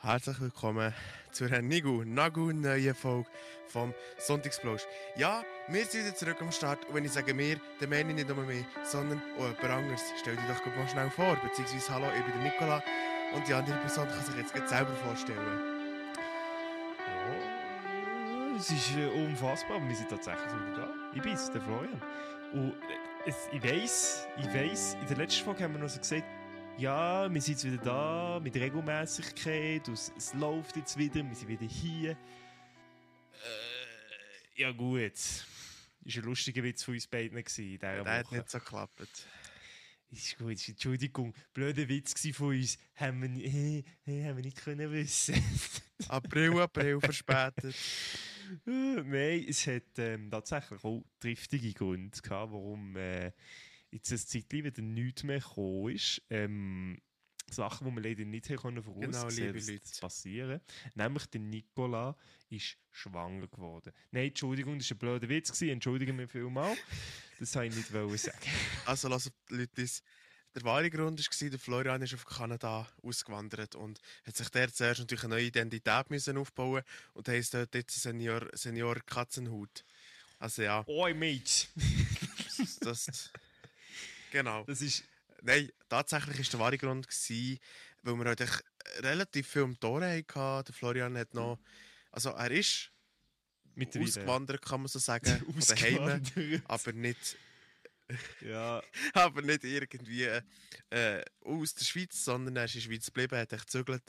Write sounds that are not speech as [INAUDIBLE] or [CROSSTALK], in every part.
Herzlich willkommen zu einer Nigu Nagu neuen Folge vom Sonntagsplausch. Ja, wir sind wieder zurück am Start und wenn ich sage wir, dann meine ich nicht nur mich, sondern auch jemand anderes. Stell dich doch mal schnell vor, beziehungsweise hallo, ich bin der Nikola und die andere Person kann sich jetzt gleich selber vorstellen. Ja, es ist äh, unfassbar, wir sind tatsächlich wieder da. Ich bin's, der Florian. Und äh, ich weiss, ich weiss, in der letzten Folge haben wir noch so gesagt, ja, wir sind jetzt wieder da mit Regelmäßigkeit, es, läuft jetzt wieder, wir sind wieder hier. Äh, ja gut, das war ein lustiger Witz von uns beiden gewesen, Der Woche. hat nicht so geklappt. Ist gut, ist, Entschuldigung, blöder Witz von uns, haben wir, ni- [LAUGHS] äh, haben wir nicht können wissen. [LAUGHS] April, April verspätet. Äh, [LAUGHS] Nein, es hat ähm, tatsächlich auch triftige Gründe gehabt, warum äh, jetzt ein Zeitchen wieder nichts mehr gekommen ist. Ähm, Sachen, die wir leider nicht voraussehen Genau, liebe Leute. das passieren. Nämlich der Nicola ist schwanger geworden. Nein, Entschuldigung, das war ein blöder Witz. Gewesen. Entschuldigen mir vielmal. Das wollte ich nicht wollen sagen. [LAUGHS] Also, die Leute das. Der wahre Grund war, der Florian ist auf Kanada ausgewandert und hat sich dort zuerst natürlich eine neue Identität müssen aufbauen und heisst dort jetzt Senior, Senior Katzenhut. Also ja, Oi, Mate! das... genau. Das ist... Nein, tatsächlich war der wahre Grund, gewesen, weil wir halt echt relativ viel um die Ohren hatten. Der Florian hat noch... Also er ist Mittlerweile. ausgewandert, kann man so sagen. [LAUGHS] Oder heim, Ausgewandert. aber nicht... Ja, [LAUGHS] aber nicht irgendwie äh, aus der Schweiz, sondern er ist in der Schweiz geblieben, hat gezügelt.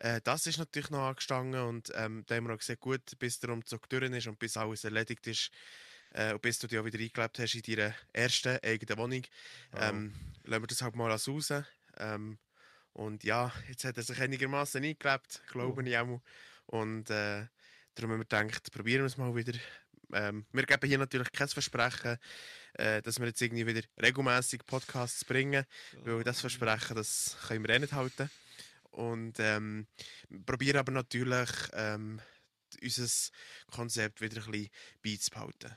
Äh, das ist natürlich noch angestanden und ähm, da haben wir auch gesagt, gut, bis der Umzug durch ist und bis alles erledigt ist äh, und bis du dich auch wieder eingelebt hast in deiner ersten eigenen Wohnung, ähm, lassen wir das halt mal als raus. Ähm, und ja, jetzt hat er sich einigermaßen eingelebt, glaube Oh. ich auch. Und äh, darum haben wir gedacht, probieren wir es mal wieder. Ähm, wir geben hier natürlich kein Versprechen, äh, dass wir jetzt irgendwie wieder regelmäßig Podcasts bringen, weil das Versprechen, das können wir eh nicht halten. Und ähm, probieren aber natürlich, ähm, unser Konzept wieder ein bisschen beizubehalten.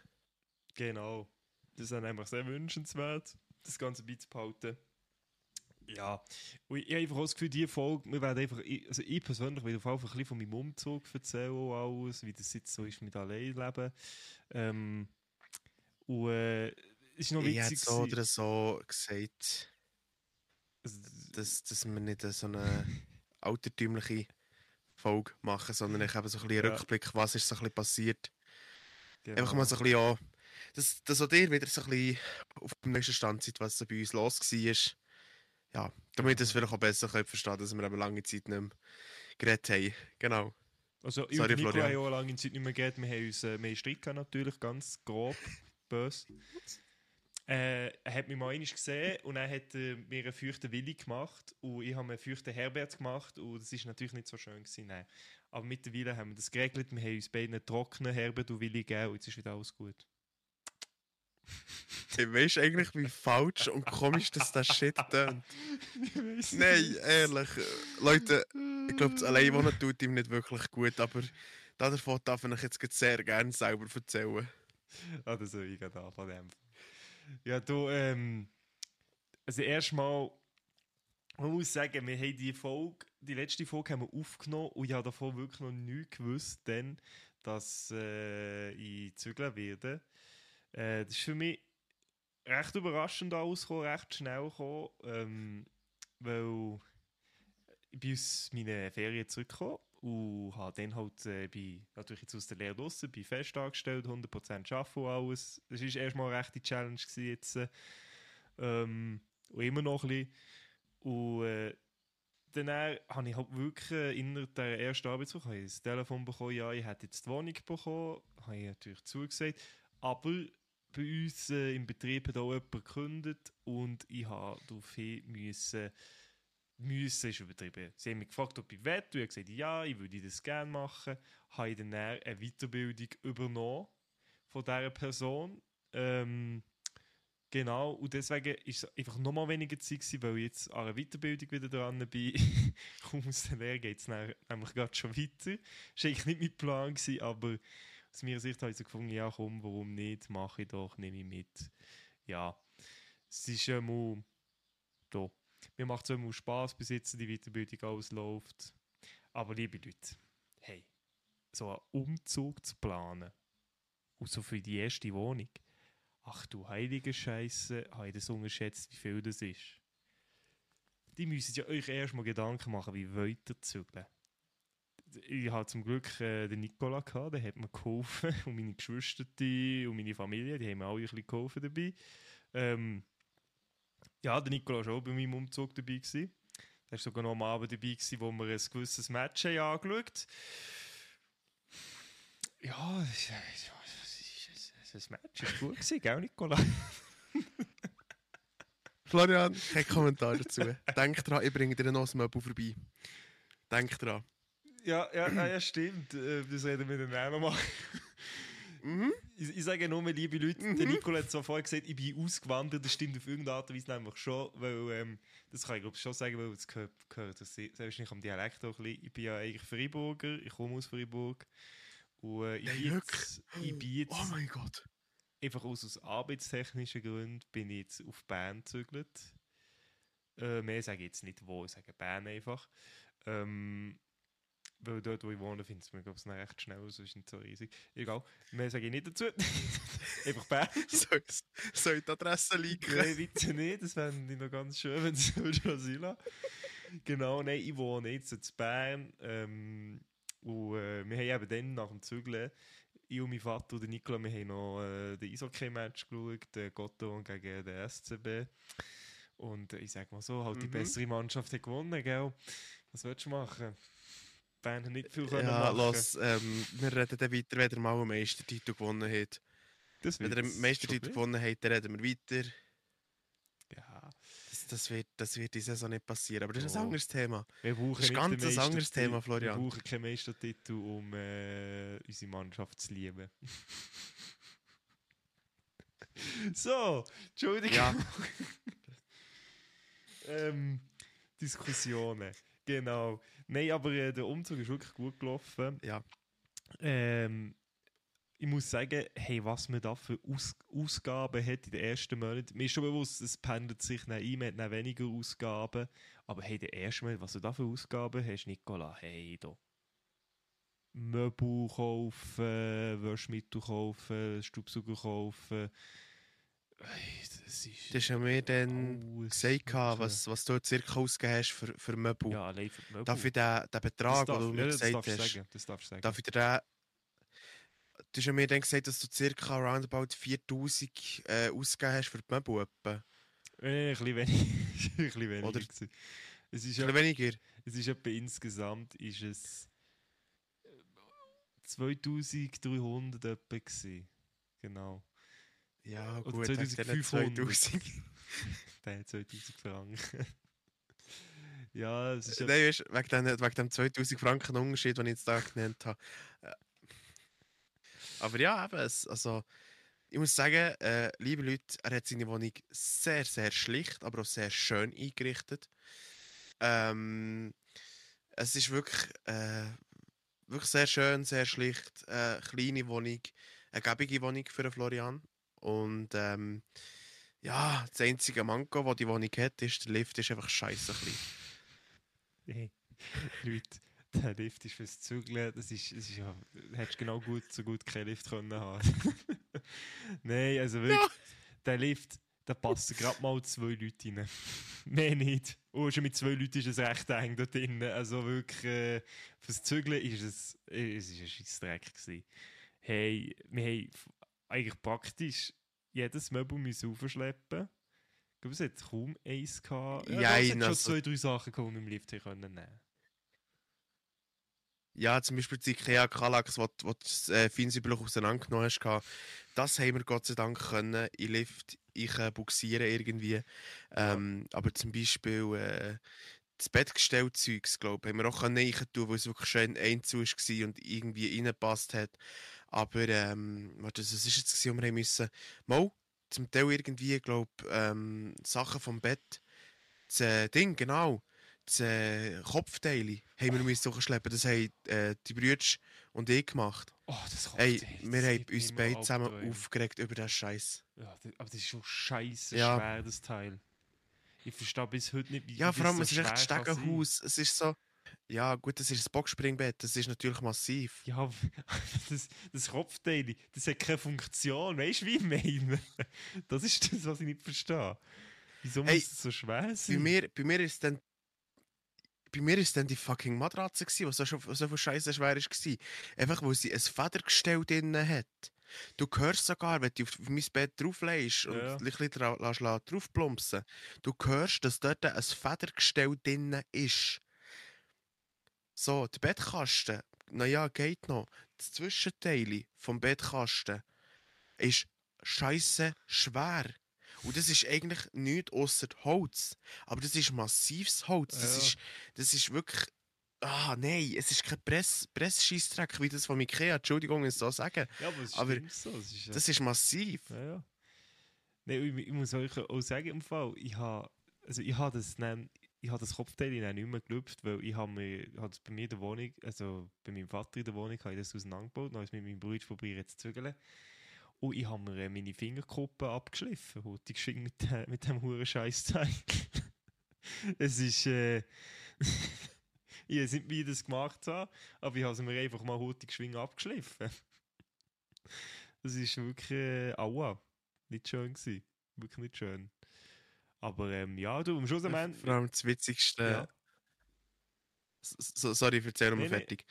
Genau. Das ist dann einfach sehr wünschenswert, das Ganze beizubehalten. Ja, und ich habe einfach auch das Gefühl, diese Folge, wir werden einfach, ich- also ich persönlich will auf jeden Fall ein bisschen von meinem Umzug erzählen, alles, wie das jetzt so ist mit Alleinleben. Ähm, und äh, es ist noch Ich hätte witzig. so oder so gesagt, also, dass, dass wir nicht so eine [LAUGHS] altertümliche Folge machen, sondern ich habe so ein bisschen einen Ja. Rückblick, was ist so ein bisschen passiert. genau. Einfach mal so ein bisschen an, dass, dass auch ihr wieder so ein bisschen auf dem nächsten Stand seid, was so bei uns los war. Ja, damit ihr es vielleicht auch besser könnt verstehen dass wir eben lange Zeit nicht mehr geredet haben. Genau. Also, ich Sorry, und Nico Florian. haben auch lange Zeit nicht mehr geredet. Wir haben uns äh, haben Streit gehabt, natürlich, ganz grob, [LAUGHS] böse. Äh, er hat mich mal einmal gesehen und er hat äh, mir einen feuchten Willi gemacht und ich habe mir einen feuchten Herbert gemacht und das ist natürlich nicht so schön gewesen, nein. Aber mittlerweile haben wir das geregelt, wir haben uns beiden einen trockenen Herbert und Willi gegeben und jetzt ist wieder alles gut. Du weißt eigentlich, wie falsch und komisch das der Shit tönt. Nein, ehrlich. Leute, ich glaube, das Alleinwohnen tut ihm nicht wirklich gut, aber davon darf ich jetzt sehr gerne selber erzählen. Ah, das soll ich gerade anfangen. Ja, du, ähm, also erstmal, man muss sagen, wir haben die Folge, die letzte Folge haben wir aufgenommen und ich habe davon wirklich noch nichts gewusst, denn, dass äh, ich zügeln werde. Äh, das ist für mich recht überraschend ausgekommen, recht schnell gekommen, ähm, weil ich bin aus meinen Ferien zurückgekommen und habe dann halt, äh, bin natürlich jetzt aus der Lehre draussen, bin fest angestellt, 100% arbeiten und alles. Das war erstmal eine rechte Challenge gewesen jetzt. äh, Ähm, und immer noch ein bisschen. Und äh, dann habe ich halt wirklich äh, innerhalb der ersten Arbeitswoche ein Telefon bekommen, ja, ich hätte jetzt die Wohnung bekommen, habe ich natürlich zugesagt. Aber bei uns äh, im Betrieb hat auch jemand gekündigt und ich habe daraufhin müssen müssen ist übertrieben. Sie haben mich gefragt, ob ich. Und ich habe gesagt, ja, ich würde das gerne machen. Habe ich dann eine Weiterbildung übernommen von dieser Person. Ähm, genau, und deswegen ist es einfach nochmal weniger Zeit gewesen, weil ich jetzt an einer Weiterbildung wieder dran bin. Kaum [LAUGHS] aus der Lehre geht es nämlich gerade schon weiter. Das war eigentlich nicht mein Plan, gewesen, aber aus meiner Sicht habe ich so gefunden, ja komm, warum nicht, mache ich doch, nehme ich mit. Ja, es ist einmal da. Mir macht es immer Spass, bis jetzt die Weiterbildung alles läuft. Aber liebe Leute, hey, so einen Umzug zu planen, und so für die erste Wohnung, ach du heilige Scheiße, habe ich das unterschätzt, wie viel das ist. Die müssen ja euch erstmal Gedanken machen, wie wollt ihr zügeln. Ich hatte zum Glück äh, den Nikola, der hat mir geholfen, [LAUGHS] und meine Geschwister und meine Familie, die haben mir alle ein bisschen geholfen dabei. Ähm, ja, der Nikola war auch bei meinem Umzug dabei. Gewesen. Er war sogar noch am Abend dabei, gewesen, wo wir ein gewisses Match haben angeschaut Ja, das Match war gut, gell, Nikola? [LAUGHS] Florian, kein Kommentar dazu. Denk dran, ich bringe dir einen Osmöbel vorbei. Denk dran. Ja, ja, ja, stimmt. Äh, das reden wir dann auch noch mal. Mhm. Ich, ich, sage nur, liebe Leute, mhm. der Nicole hat zwar vorher gesagt, ich bin ausgewandert, das stimmt auf irgendeine Art und Weise nämlich schon, weil, ähm, das kann ich glaube schon sagen, weil es gehört, gehört das selbst am Dialekt auch ein bisschen. Ich bin ja eigentlich Freiburger, ich komme aus Freiburg und äh, ich, bin jetzt, ich bin jetzt... Oh mein Gott! Einfach aus, aus arbeitstechnischen Gründen bin ich jetzt auf Bern gezügelt. Äh, mehr sage ich jetzt nicht wo, ich sage Bern einfach. Ähm, weil dort, wo ich wohne, findet es glaube ich, recht schnell, sonst ist nicht so riesig. Egal, mehr sage ich nicht dazu. [LAUGHS] Einfach Bern. [LAUGHS] soll, soll die Adresse liegen? Nein, bitte nicht, das fände ich noch ganz schön, wenn es [LAUGHS] sein Genau, nein, ich wohne jetzt in Bern. Ähm, und äh, wir haben eben dann nach dem Zügeln, ich und mein Vater und Nikola, wir haben noch äh, den Eishockey-Match geschaut, den Gotto gegen den SCB. Und äh, ich sag mal so, halt mhm. die bessere Mannschaft hat gewonnen, gell? Was willst du machen? Bern nicht viel können ja, machen. Los, ähm, wir reden dann weiter, wenn er mal einen Meistertitel gewonnen hat. Das wenn er einen Meistertitel gewonnen hat, dann reden wir weiter. Ja. Das, das, wird, das wird diese Saison nicht passieren, aber das ist oh. ein anderes Thema. Wir das ist ein ganz anderes Thema, Florian. Wir brauchen keinen Meistertitel, um äh, unsere Mannschaft zu lieben. [LAUGHS] so, Entschuldigung. Ja. [LAUGHS] ähm, Diskussionen. Genau. Nein, aber äh, der Umzug ist wirklich gut gelaufen. Ja. Ähm, ich muss sagen, hey, was man da für Aus Ausgaben hat in den ersten Monaten. Mir ist schon bewusst, es pendelt sich nach ein, man hat weniger Ausgaben. Aber hey, der erste Monat, was du da für Ausgaben hast, Nicola, hey, da. Möbel kaufen, Waschmittel kaufen, Staubsauger kaufen, das ist, das ist ja mir dann gesagt, was, was du circa ausgegeben hast für, für Möbel. Ja, allein für Möbel. Darf ich den, den Betrag, den du mir ja, gesagt hast, sagen. das darfst du sagen. darf ich dir den, du hast ja mir dann gesagt, dass du circa roundabout 4000 äh, ausgegeben hast für die Möbel. Etwa. Äh, ein bisschen weniger. [LAUGHS] ein bisschen weniger. Oder, es ist ein bisschen weniger? Es ist etwa insgesamt ist es 2300 etwa gewesen. Genau. Ja, gut, Oder 2500. 2000. Der hat 2000 [LAUGHS] Franken. [LAUGHS] ja, es ist. Ja... Nein, weißt, wegen, dem, wegen dem 2000 Franken Unterschied, den ich jetzt da genannt habe. Äh, aber ja, eben, es, also, ich muss sagen, äh, liebe Leute, er hat seine Wohnung sehr, sehr schlicht, aber auch sehr schön eingerichtet. Ähm, es ist wirklich, äh, wirklich sehr schön, sehr schlicht. Äh, kleine Wohnung, eine gebige Wohnung für Florian. Und ähm, ja, das einzige Manko, das die Wohnung hat, ist, der Lift ist einfach scheiße klein. Hey, [LAUGHS] Leute, der Lift ist fürs Zügeln, das ist, das ist ja, hättest genau gut, so gut keinen Lift können haben. [LAUGHS] Nein, also wirklich, ja. der Lift, da passen gerade mal zwei Leute rein. [LAUGHS] Mehr nicht. Und schon mit zwei Leuten ist es recht eng dort drin. Also wirklich, äh, fürs Zügeln ist es, es ist ein scheiß Dreck gewesen. Hey, wir haben eigentlich praktisch jedes Möbel müssen aufschleppen. Ich glaube, es hat kaum eins gehabt. Ja, ja es hat schon also, zwei, drei Sachen gehabt, die wir im Lift können nehmen Ja, zum Beispiel die Ikea Kallax, wo, wo das äh, Feinsäuberloch auseinandergenommen hast, das haben wir Gott sei Dank können in Lift ich äh, buxieren irgendwie. Ähm, ja. Aber zum Beispiel äh, das Bettgestellzeugs, glaube ich, haben wir auch können tun, weil es wirklich schön einzu war und irgendwie reingepasst hat. Aber, ähm, warte, was ist jetzt, gewesen, wir haben müssen, mal, zum Teil irgendwie, glaube ähm, Sachen vom Bett, das äh, Ding, genau, das äh, Kopfteile haben wir müssen hochschleppen. Das haben äh, die Brüder und ich gemacht. Oh, das Kopfteil. Hey, wir haben uns beide zusammen Alter, aufgeregt über den Scheiß. Ja, das, aber das ist schon scheiße ja. schwer, das Teil. Ich verstehe bis heute nicht, wie Ja, vor allem, es ist echt ein Stegenhaus. Es ist so. Ja, gut, das ist ein Boxspringbett, das ist natürlich massiv. Ja, [LAUGHS] das, das Kopfteil, das hat keine Funktion. Weißt du, wie ich meine? [LAUGHS] Das ist das, was ich nicht verstehe. Wieso Hey, muss es so schwer Bei sein? mir, bei mir ist dann. Bei mir ist dann die fucking Matratze, gewesen, was so, so viel Scheiße schwer war. Einfach weil sie ein Federgestell drin hat. Du hörst sogar, wenn du auf, mein Bett drauflegst und Ja. ein bisschen dra lässt, lässt draufplumpsen, du hörst, dass dort ein Federgestell drin ist. So, der Bettkasten, naja, geht noch. Das Zwischenteil vom Bettkasten ist scheiße schwer. Und das ist eigentlich nichts außer Holz. Aber das ist massives Holz. Das, Ja. ist, das ist wirklich. Ah, nein, es ist kein Press, Pressscheissdreck wie das von Ikea. Entschuldigung, wenn ich es so sagen. Ja, aber es aber so. Es ist, ja- Das ist massiv. Ja, ja. Nein, ich, ich muss euch auch sagen, im Fall, ich habe also ich habe das, dann, ich habe das Kopfteil dann nicht mehr gelüpft, weil ich habe bei mir der Wohnung, also bei meinem Vater in der Wohnung, habe ich das auseinandergebaut, dann habe es mit meinem Bruder probiert zu zügeln. Und ich habe mir äh, meine Fingerkuppen abgeschliffen, heute geschwind mit, de- mit dem huren Scheißteil. [LAUGHS] es ist, äh, [LAUGHS] ich nicht, wie das gemacht habe, aber ich habe es mir einfach mal heute geschwind abgeschliffen. [LAUGHS] Das ist wirklich, äh, aua nicht schön gewesen. Wirklich nicht schön. Aber ähm, ja, du, am Schluss am Ende... Vor allem das Witzigste. Ja. So, sorry, erzähl mal Nee, nee. fertig.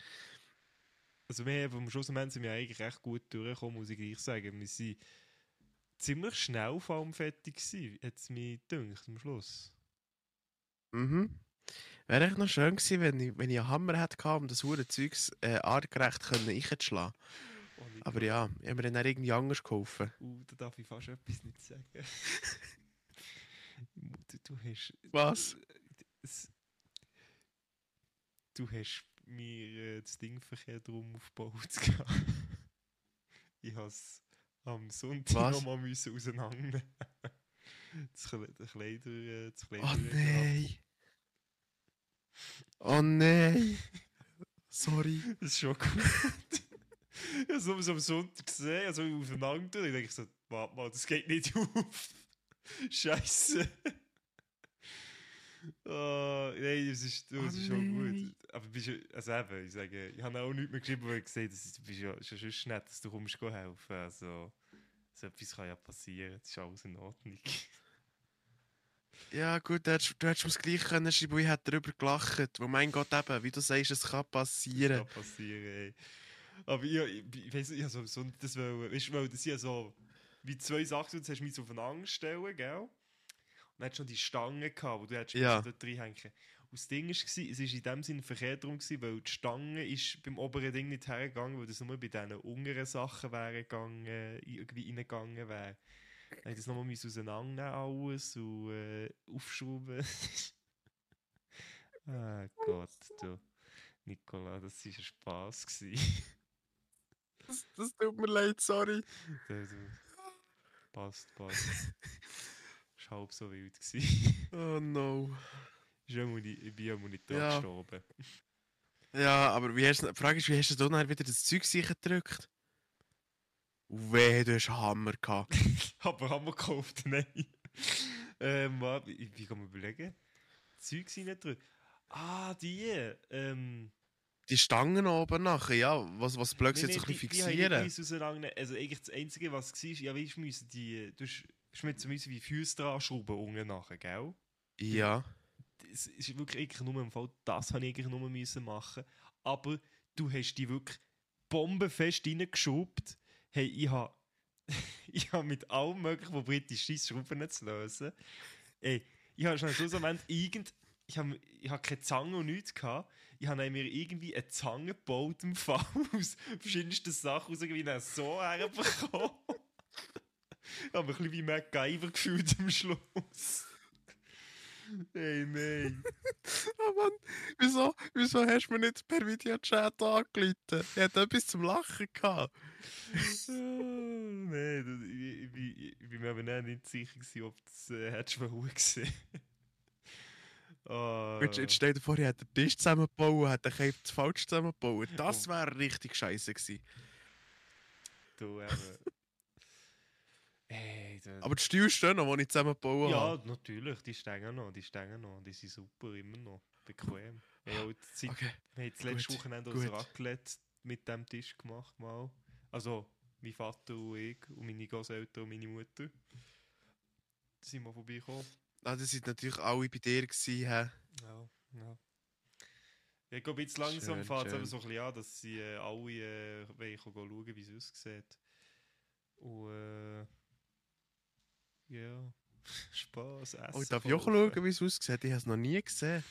Also wir haben am Schluss am Ende sind wir eigentlich recht gut durchgekommen, muss ich gleich sagen. Wir sind ziemlich schnell vor allem fertig gewesen, hat es mir gedacht, am Schluss. Mhm. Wäre echt noch schön gewesen, wenn ich, wenn ich einen Hammer hätte gehabt, um das hure Zeugs äh, artgerecht können einzuschlagen. Oh, Aber ja, ich habe mir dann irgendwie anders geholfen. Uh, da darf ich fast etwas nicht sagen. [LAUGHS] du, du hast... Was? Es, du hast mir äh, das Ding verkehrt rum aufgebaut. [LAUGHS] ich habe es am Sonntag Was? nochmal müssen auseinandernehmen. [LAUGHS] das Kle- der Kleider... äh, Das Kleider Oh nein! Oh nein! Sorry. [LAUGHS] Das ist schon gut. ich habe es am Sonntag gesehen, also aufeinander. Ich denke so, warte mal, das geht nicht auf. Scheiße. Oh, nein, das ist, du, das ist schon nein. gut. Aber bist du, also eben, ich sage, ich habe auch nichts mehr geschrieben, weil ich gesehen habe, das ist, bist ja, schon nett, dass du kommst helfen. Also, so etwas kann ja passieren, das ist alles in Ordnung. Ja, gut, du hättest, du hättest das gleich können schreiben, ich hätte darüber gelacht. Weil mein Gott, eben, wie du sagst, es kann passieren. kann passieren, ey. Aber ich, ich, ich nicht, ich so, so das wollen, weißt du, weil das ja so wie zwei Sachen, jetzt hast du mich so aufeinander stellen, gell? Und dann hattest du noch die Stange gehabt, wo du hättest Ja. dort reinhängen Und das Ding war, es war in dem Sinne verkehrt drum, gewesen, weil die Stange ist beim oberen Ding nicht hergegangen, weil das nur bei diesen unteren Sachen wäre gegangen, irgendwie reingegangen wäre. Dann musste ich das nochmal auseinandernehmen alles und äh, aufschrauben. [LAUGHS] ah Gott, du. Nicola, das war ein Spass. gewesen. Das, das tut mir leid, sorry. Passt, passt. [LAUGHS] War halb so wild. gewesen. Oh no. Ich bin ja mal nicht dran Ja. gestorben. Ja, aber wie hast, du- die Frage ist, wie hast du dann wieder das Zeug sicher gedrückt? Weh, du hast einen Hammer gehabt. [LAUGHS] Aber haben wir gekauft? [LAUGHS] Nein. ähm, wie kann man überlegen? Zeug sind nicht drin. Ah, die. Ähm, Die Stangen oben nachher, ja, was, was Blöcks jetzt ein die- bisschen die habe fixieren. nicht auseinandergenommen. Also eigentlich das Einzige, was war, ja, weißt du, müssen die, du so müssen wie Füße dran schrauben unten nachher, gell? Ja. es ist wirklich eigentlich nur im Fall, das habe ich eigentlich nur müssen machen. Aber du hast die wirklich bombenfest reingeschobt. Hey, ich habe [LAUGHS] ich hab mit allem möglichen, wo britisch ist, Schrauben zu lösen. Ey, ich habe schon am Schlussmoment irgend... Ich habe ich hab keine Zange und nichts gehabt. Ich habe mir irgendwie eine Zange gebaut im Fall [LAUGHS] aus verschiedensten Sachen raus, wie ich so herbekommen. ich habe mich ein bisschen wie MacGyver gefühlt am Schluss. Hey, nein. Oh [LAUGHS] Mann, wieso, wieso hast du mir nicht per Videochat angerufen? Ich hatte etwas zum Lachen gehabt. Nein, das, ich, ich, bin- ich bin mir aber nicht- nicht sicher, gewesen, ob das äh, hättest du mal gesehen. Ah, Jetzt, stell dir vor, ich hätte den Tisch zusammengebaut hätte den Cape falsch zusammengebaut. Das Oh. wäre richtig scheiße gewesen. du eben. [LAUGHS] Aber die Stühle stehen noch, die ich zusammengebaut ja, habe. natürlich, die stehen noch, die stehen noch, die sind super, immer noch, bequem. Ja, haben Okay. wir haben das letzte gut, Wochenende unser Raclette mit dem Tisch gemacht mal. Also mein Vater und ich und meine Großeltern und meine Mutter. Da sind wir vorbeigekommen. Ah, das sind natürlich alle bei dir gewesen? Ja, ja. Ja, Ich glaube, jetzt langsam fängt es eben so ein bisschen an, dass sie äh, alle äh, wollen schauen, wie es aussieht. Und äh, ja, [LAUGHS] Spaß, Essen. Oh, darf ich auch kaufen. schauen, wie es aussieht? Ich habe es noch nie gesehen.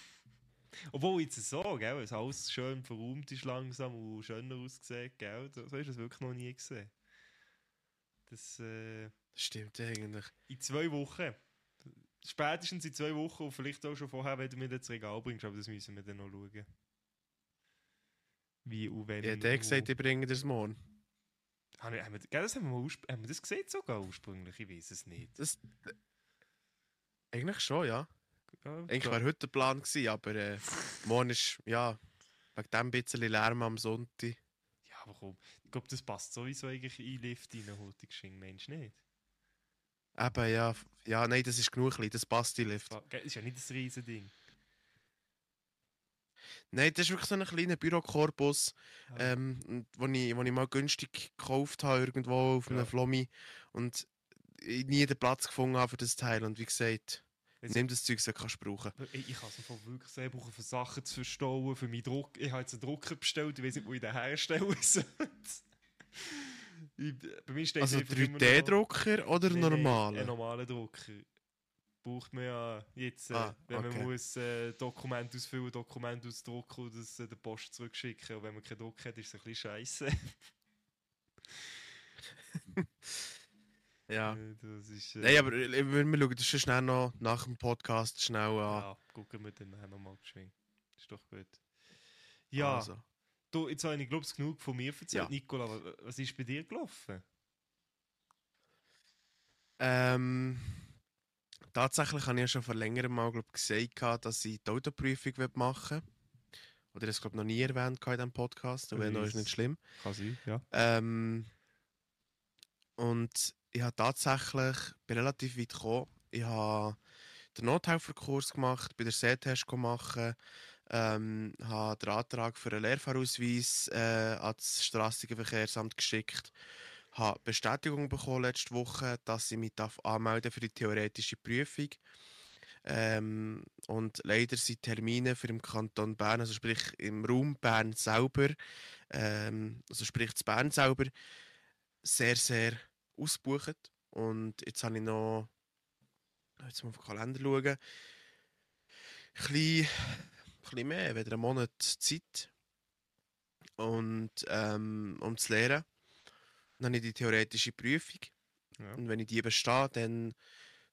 Obwohl jetzt so, gell, es alles schön verräumt ist langsam und schöner aussieht, gell, so du es wirklich noch nie gesehen. Das, äh, Das stimmt eigentlich. in zwei Wochen, spätestens in zwei Wochen und vielleicht auch schon vorher, wenn du mir das Regal bringst, aber das müssen wir dann noch schauen. Wie und wenn. Hätte und gesagt, ich bringe das morgen. Haben wir, haben wir, das haben, wir mal haben wir das gesehen sogar ursprünglich? Ich weiß es nicht. Das, eigentlich schon, ja. Ja, Eigentlich wäre heute der Plan gewesen, aber äh, morgen ist, ja, wegen dem bisschen Lärm am Sonntag. ja, aber komm, ich glaube, das passt sowieso eigentlich in den Lift rein, heute geschenkt, Mensch, nicht? Eben, ja, ja, nein, das ist genug, klein, das passt den Lift. Gell, ist ja nicht ein riesen Ding. Nein, das ist wirklich so ein kleiner Bürokorpus, Ah. ähm, wo, ich, wo ich mal günstig gekauft habe, irgendwo auf einem Ja. Flommi und ich nie den Platz gefunden habe für das Teil. Und wie gesagt, Jetzt- nimm das Zeug, das kannst du brauchen. Ich, ich kann es wirklich sehr brauchen, für Sachen zu verstauen, für meinen Druck. Ich habe jetzt einen Drucker bestellt, ich weiß nicht, wo ich den herstellen [LAUGHS] soll. Ich- Bei mir steht Also einfach immer noch- 3D-Drucker oder Nein, nein, normale? Einen normalen Drucker. Braucht man ja jetzt, äh, Ah, wenn okay. man muss äh, Dokument ausfüllen, Dokument ausdrucken und das äh, der Post zurückschicken. Und wenn man keinen Druck hat, ist es ein bisschen scheiße. [LAUGHS] Ja. das ist, äh, Nein, aber äh, wir schauen das schon schnell noch nach dem Podcast schnell an. Ja, gucken wir dann nochmal geschwind. Ist doch gut. Ja, Also. Du, jetzt habe ich glaube ich genug von mir erzählt. Ja. Nicola, wa- was ist bei dir gelaufen? Ähm, tatsächlich habe ich ja schon vor längerem mal glaub, gesagt, dass ich die Autoprüfung machen will. Oder das glaube noch nie erwähnt in diesem Podcast, aber noch ist nicht schlimm. Kann sein, ja. Ähm, und ich habe tatsächlich bin relativ weit gekommen. Ich habe den Nothelferkurs gemacht, bin den Sehtest gemacht, ähm, habe den Antrag für einen Lehrfahrausweis äh, ans Strassenverkehrsamt geschickt, habe Bestätigung bekommen letzte Woche, dass ich mich darf anmelden für die theoretische Prüfung. Ähm, und leider sind Termine für im Kanton Bern, also sprich im Raum Bern selber, ähm, also sprich zu Bern selber, sehr, sehr ausgebucht. Und jetzt habe ich noch, jetzt mal auf den Kalender schauen, ein bisschen, bisschen mehr, wieder einen Monat Zeit. Und, ähm, um zu lernen. Dann habe ich die theoretische Prüfung. Ja. Und wenn ich die bestehe, dann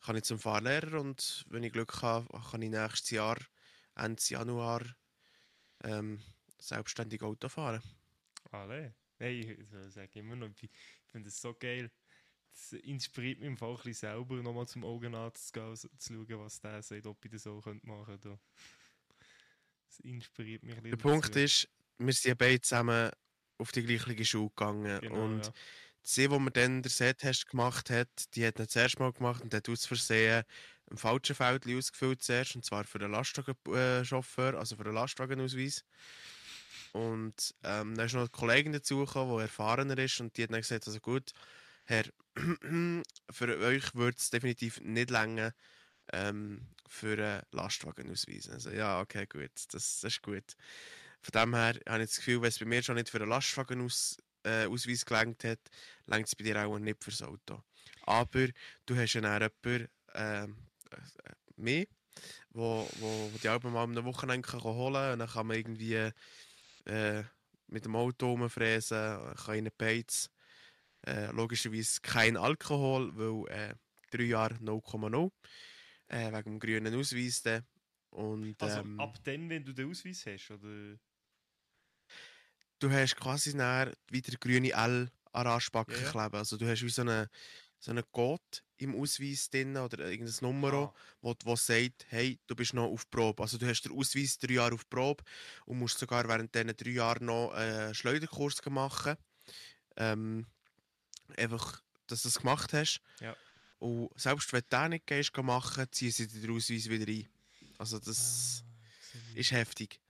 kann ich zum Fahrlehrer und wenn ich Glück habe, kann ich nächstes Jahr, Ende Januar, ähm, selbstständig Auto fahren. Alle. Hey, ich sage immer noch, ich finde es so geil. Das inspiriert mich im Fall ein bisschen selber, nochmal zum Augenarzt zu gehen, also zu schauen, was der sagt, ob ich das so könnte machen könnte. Das inspiriert mich ein Der. Punkt dazu. ist, wir sind beide zusammen auf die gleiche Schule gegangen. Genau, und ja. sie, wo mir dann den Sehtest gemacht hat, die hat ihn zuerst mal gemacht und hat aus Versehen im falschen Feld ausgefüllt zuerst, und zwar für den Lastwagenchauffeur, also für den Lastwagenausweis. Und ähm, dann ist noch eine Kollegin dazugekommen, die erfahrener ist und die hat dann gesagt, also gut, Herr, [CLEARS THROAT] für euch würde es definitiv nicht länger ähm, für einen Lastwagenausweis. Also ja, okay, gut, das, das ist gut. Von dem her habe ich das Gefühl, wenn es bei mir schon nicht für einen Lastwagenausweis äh, Ausweis gelangt hat, langt es bei dir auch nicht fürs Auto. Aber du hast ja dann jemanden, ähm, äh, mehr, wo, wo, wo die Alben mal am Wochenende holen kann. Und dann kann man irgendwie äh, mit dem Auto rumfräsen, kann in Beiz. Äh, logischerweise kein Alkohol, weil äh, drei Jahre 0,0. Äh, wegen dem grünen Ausweis. Dann. Und, Also ähm, ab dann, wenn du den Ausweis hast, oder? du hast quasi dann wieder grüne L an Arschbacken Ja, ja. kleben. Also du hast wie so eine, so eine Code im Ausweis drin oder irgendein Nummer, Ah, wo, wo sagt, hey, du bist noch auf Probe. Also du hast den Ausweis drei Jahre auf Probe und musst sogar während diesen drei Jahren noch einen Schleuderkurs machen. Ähm, einfach, dass du das gemacht hast. Ja. Und selbst wenn du den nicht gehst, machen, ziehen sie den Ausweis wieder ein. Also das ah, ist heftig.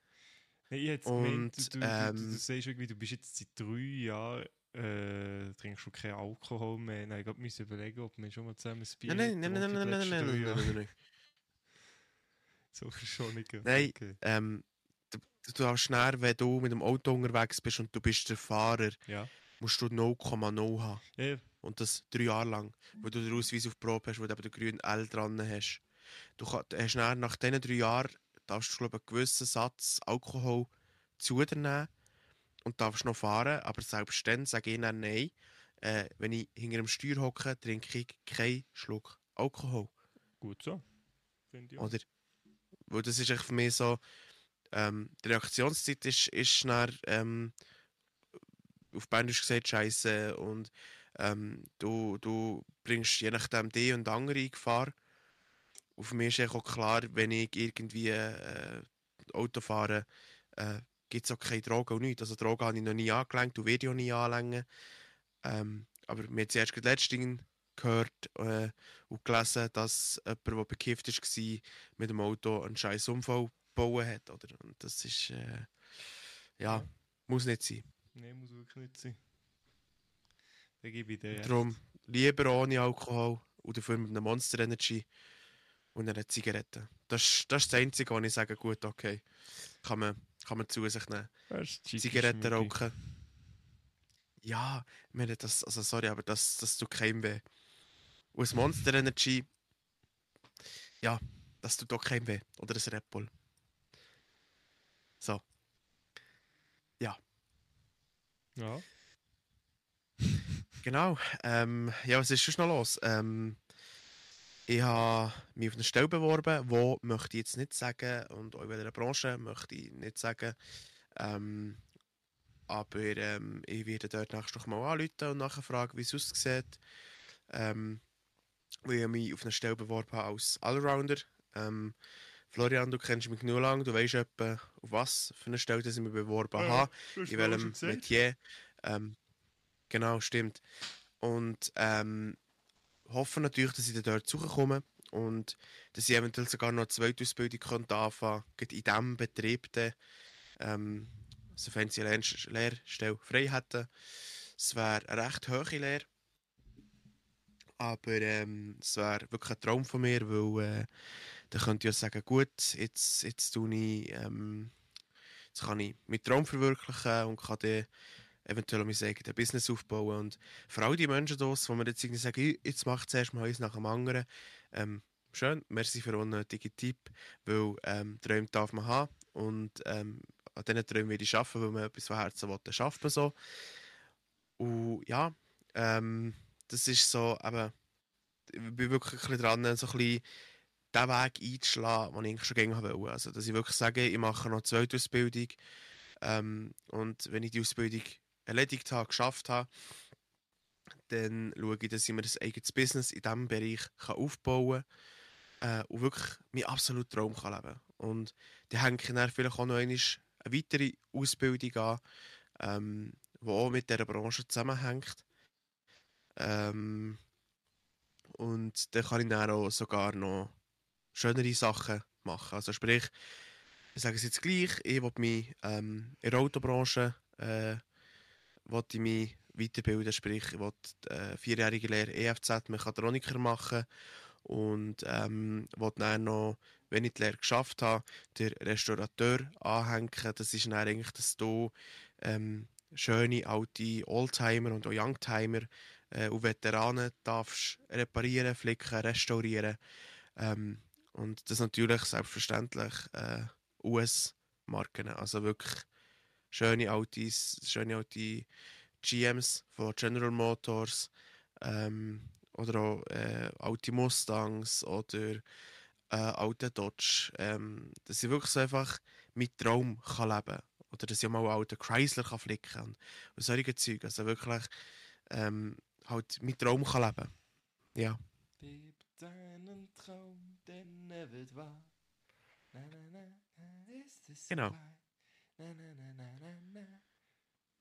Hey, ich hätte Und, gemeint, du, du, du, du, ähm, du sagst irgendwie, du bist jetzt seit drei Jahren, äh, trinkst du keinen Alkohol mehr. Nein, ich musste überlegen, ob wir schon mal zusammen ein Bier Nein, nein, nein, nein, nein, nein, nein, nein. [LAUGHS] So schon nicht. Nein, Okay. ähm, du, du darfst näher, wenn du mit dem Auto unterwegs bist und du bist der Fahrer, Ja. musst du 0,0 haben. ja. Und das drei Jahre lang. Weil du den Ausweis auf die Probe hast, wo du eben den grünen L dran hast. Du hast dann, nach diesen drei Jahren, darfst du, glaube ich, einen gewissen Satz Alkohol zu dir nehmen und darfst noch fahren. Aber selbst dann sage ich dann nein. Äh, wenn ich hinter dem Steuer hocke, trinke ich keinen Schluck Alkohol. Gut so. Finde ich auch. Oder? Weil das ist echt für mich so, ähm, die Reaktionszeit ist, ist dann, ähm, auf Bändisch gesagt, scheiße und ähm, du, du bringst je nachdem die und andere in Gefahr. Für mich ist auch klar, wenn ich irgendwie äh, Auto fahre, äh, gibt es auch keine Drogen und nichts. Also Drogen habe ich noch nie angelenkt und auch nie anlängen. Ähm, aber mir hat zuerst letztens gehört äh, und gelesen, dass jemand, der bekifft war, mit dem Auto einen scheiß Unfall gebaut hat. Oder? Und das ist, äh, Ja. muss nicht sein. Nein, muss wirklich nicht sein. Dann gebe ich dir. Darum lieber ohne Alkohol und dafür mit einem Monster Energy und einer Zigarette. Das, ist- das ist das Einzige, wo ich sage, gut, okay, kann man, kann man zu sich nehmen. Zigaretten rauchen. Ja, ich meine, das, also sorry, aber das, das tut keinem weh. Und ein Monster Energy, ja, das tut doch keinem weh. Oder ein Red Bull. So. Ja. Genau. Ähm, ja, was ist schon noch los? Ähm, ich habe mich auf eine Stelle beworben, wo möchte ich jetzt nicht sagen, und auch in welcher Branche möchte ich nicht sagen. Ähm, aber ähm, ich werde dort nächstes noch mal anrufen und nachfragen, wie es aussieht. Ähm, weil ich mich auf eine Stelle beworben habe als Allrounder. Ähm, Florian, du kennst mich genug lang, du weißt etwa, auf was für eine Stelle ich mich beworben Ja, habe Du hast in welchem. Metier. Ähm, genau, stimmt. Und ähm, hoffe natürlich, dass ich dort suchen und dass ich eventuell sogar noch eine zweite Ausbildung könnte anfangen könnte, in diesem Betrieb, ähm, sofern sie eine Lehr- Lehrstelle frei hätten. Es wäre eine recht hohe Lehre, aber ähm, es wäre wirklich ein Traum von mir, weil äh, dann könnte ich sagen, gut, jetzt, jetzt tue ich, ähm, jetzt kann ich meinen Traum verwirklichen und kann dann eventuell mein eigenes Business aufbauen. Und vor allem die Menschen die mir jetzt irgendwie sagen, «Ich- jetzt macht zuerst mal eins nach dem anderen. Ähm, schön, merci für den unnötigen Tipp, weil ähm, Träume darf man haben und ähm, an diesen Träumen will ich arbeiten, weil man etwas von Herzen will, dann schafft so. Und ja, ähm, das ist so, eben, ich bin wirklich dran, so ein bisschen den Weg einzuschlagen, den ich eigentlich schon gerne wollte. Also, dass ich wirklich sage, ich mache noch eine zweite Ausbildung ähm, und wenn ich die Ausbildung erledigt habe, geschafft habe, dann schaue ich, dass ich mir ein eigenes Business in diesem Bereich kann aufbauen kann äh, und wirklich meinen absoluten Traum kann leben Und dann hänge ich dann vielleicht auch noch eine weitere Ausbildung an, ähm, die auch mit dieser Branche zusammenhängt. Ähm, und dann kann ich dann auch sogar noch schönere Sachen machen. Also sprich, ich sage es jetzt gleich, ich will mich ähm, in der Autobranche äh, will ich mich weiterbilden, sprich ich will äh, vierjährige Lehre EFZ Mechatroniker machen und ähm, will dann noch, wenn ich die Lehre geschafft habe, den Restaurateur anhängen. Das ist dann eigentlich, dass du ähm, schöne alte Oldtimer und auch Youngtimer äh, und Veteranen darfst reparieren, flicken, restaurieren. Ähm, und das natürlich selbstverständlich äh, US-Marken, also wirklich schöne alte, schöne alte GMs von General Motors ähm, oder auch äh, alte Mustangs oder äh, alte Dodge. Ähm, dass ich wirklich so einfach mit Traum kann leben oder dass ich auch mal einen alten Chrysler kann flicken kann und solche Zeug. Also wirklich ähm, halt mit Traum kann leben. Ja. Leb deinen Traum, denn er wird wahr. Na, na, na, ist es Genau. vorbei. Na, na, na, na, na, na.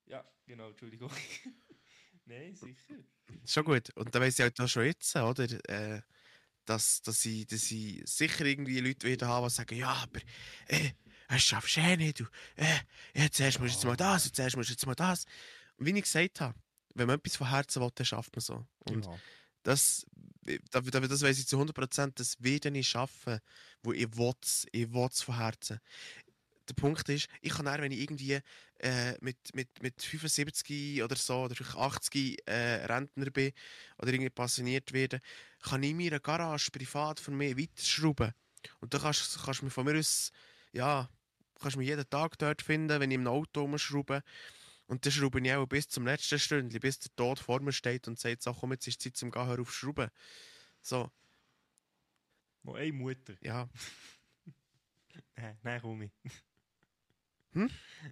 Ja, genau, Entschuldigung. [LAUGHS] Nein, sicher. Schon gut. Und da weiss ich halt auch schon jetzt, oder? Äh, dass, dass, ich, dass ich sicher irgendwie Leute wieder habe, die sagen, ja, aber äh, das schaffst du eh nicht, du, äh, jetzt erst musst du jetzt mal das, jetzt erst musst du jetzt mal das. Und wie ich gesagt habe, wenn man etwas von Herzen will, dann schafft man so. Und ja. das, das, das, das weiß ich zu 100%, das werde ich schaffen, wo ich will, ich will von Herzen. Der Punkt ist, ich kann dann, wenn ich irgendwie äh, mit, mit, mit 75 oder so, oder vielleicht 80 äh, Rentner bin oder irgendwie passioniert werde, kann ich mir eine Garage privat für mich weiterschrauben. Und dann kannst, kannst du mich von mir aus, ja, kannst mich jeden Tag dort finden, wenn ich im Auto rumschraube. Und dann schraube ich auch bis zum letzten Stündchen, bis der Tod vor mir steht und sagt, so, komm, jetzt ist Zeit zum Gehen, hör auf Schrauben. So, Noch eine Mutter. ja. [LAUGHS] Nein, nein, komm ich. Hm?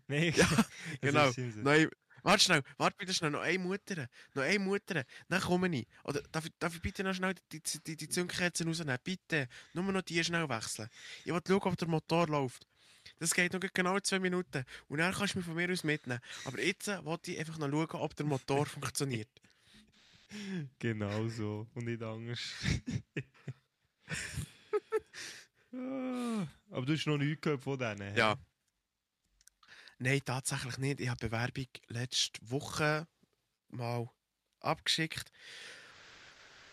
Nein, Ja, [LAUGHS] genau. Nein, warte schnell, warte bitte schnell, noch eine Mutter. Noch eine Mutter. Dann komme ich. Oder darf ich, darf ich bitte noch schnell die, die, die, Zündkerzen rausnehmen? Bitte. Nur noch die schnell wechseln. Ich will schauen, ob der Motor läuft. Das geht noch genau zwei Minuten. Und dann kannst du mich von mir aus mitnehmen. Aber jetzt äh, will ich einfach noch schauen, ob der Motor funktioniert. [LAUGHS] [LAUGHS] Genau so. Und nicht anders. Ah, Aber du hast noch nichts gehört von denen. Ja. Nein, tatsächlich nicht. Ich habe die Bewerbung letzte Woche mal abgeschickt.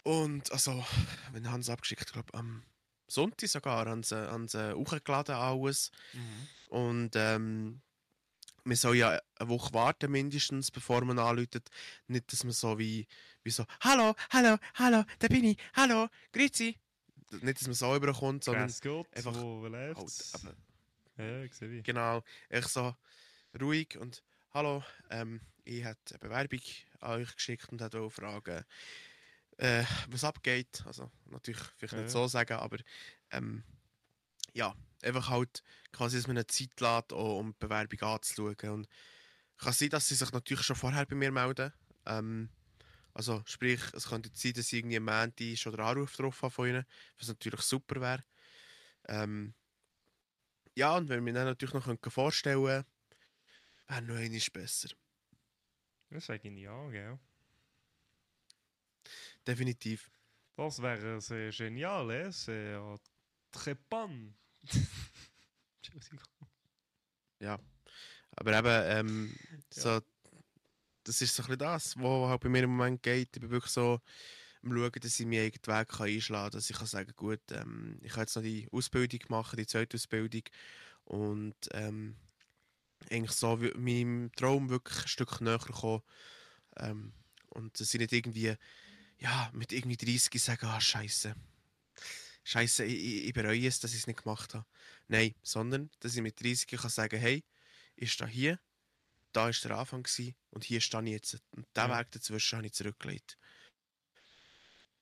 Und also, wenn haben sie abgeschickt, ich glaube am Sonntag sogar, haben sie, haben sie hochgeladen alles. Mhm. Und ähm, man soll ja eine Woche warten mindestens, bevor man anläutet. Nicht, dass man so wie, wie so, hallo, hallo, hallo, da bin ich, hallo, grüezi. Nicht, dass man so überkommt, sondern einfach wo halt, Ja, ich sehe wie. Genau, ich so ruhig und hallo, ähm, ich habe eine Bewerbung an euch geschickt und wollte auch fragen, äh, was abgeht. Also natürlich vielleicht Ja. nicht so sagen, aber ähm, ja, einfach halt quasi, dass man eine Zeit lässt, auch, um die Bewerbung anzuschauen. Und kann sein, dass sie sich natürlich schon vorher bei mir melden. Ähm, also sprich, es könnte sein, dass ich irgendwie am Montag schon den Anruf drauf habe von ihnen, was natürlich super wäre. Ähm, ja, und wenn wir dann natürlich noch können vorstellen können, wäre noch einmal besser. Das sage ich ja, gell? Definitiv. Das wäre sehr genial, eh? Sehr trepant. [LAUGHS] Entschuldigung. Aber eben, ähm, Ja. so, das ist so ein bisschen das, was halt bei mir im Moment geht. Ich bin wirklich so am schauen, dass ich meinen eigenen Weg kann einschlagen kann, dass ich kann sagen gut, ähm, ich kann jetzt noch die Ausbildung machen, die zweite Ausbildung und ähm, eigentlich so meinem Traum wirklich ein Stück näher kommen. Ähm, und dass ich nicht irgendwie, ja, mit irgendwie 30 sagen, ah, scheiße. Scheiße, ich, ich, ich bereue es, dass ich es nicht gemacht habe. Nein, sondern, dass ich mit 30 kann sagen, hey, ich stehe hier, da war der Anfang gewesen, und hier stehe ich jetzt. Und diesen Ja. Weg dazwischen habe ich zurückgelegt.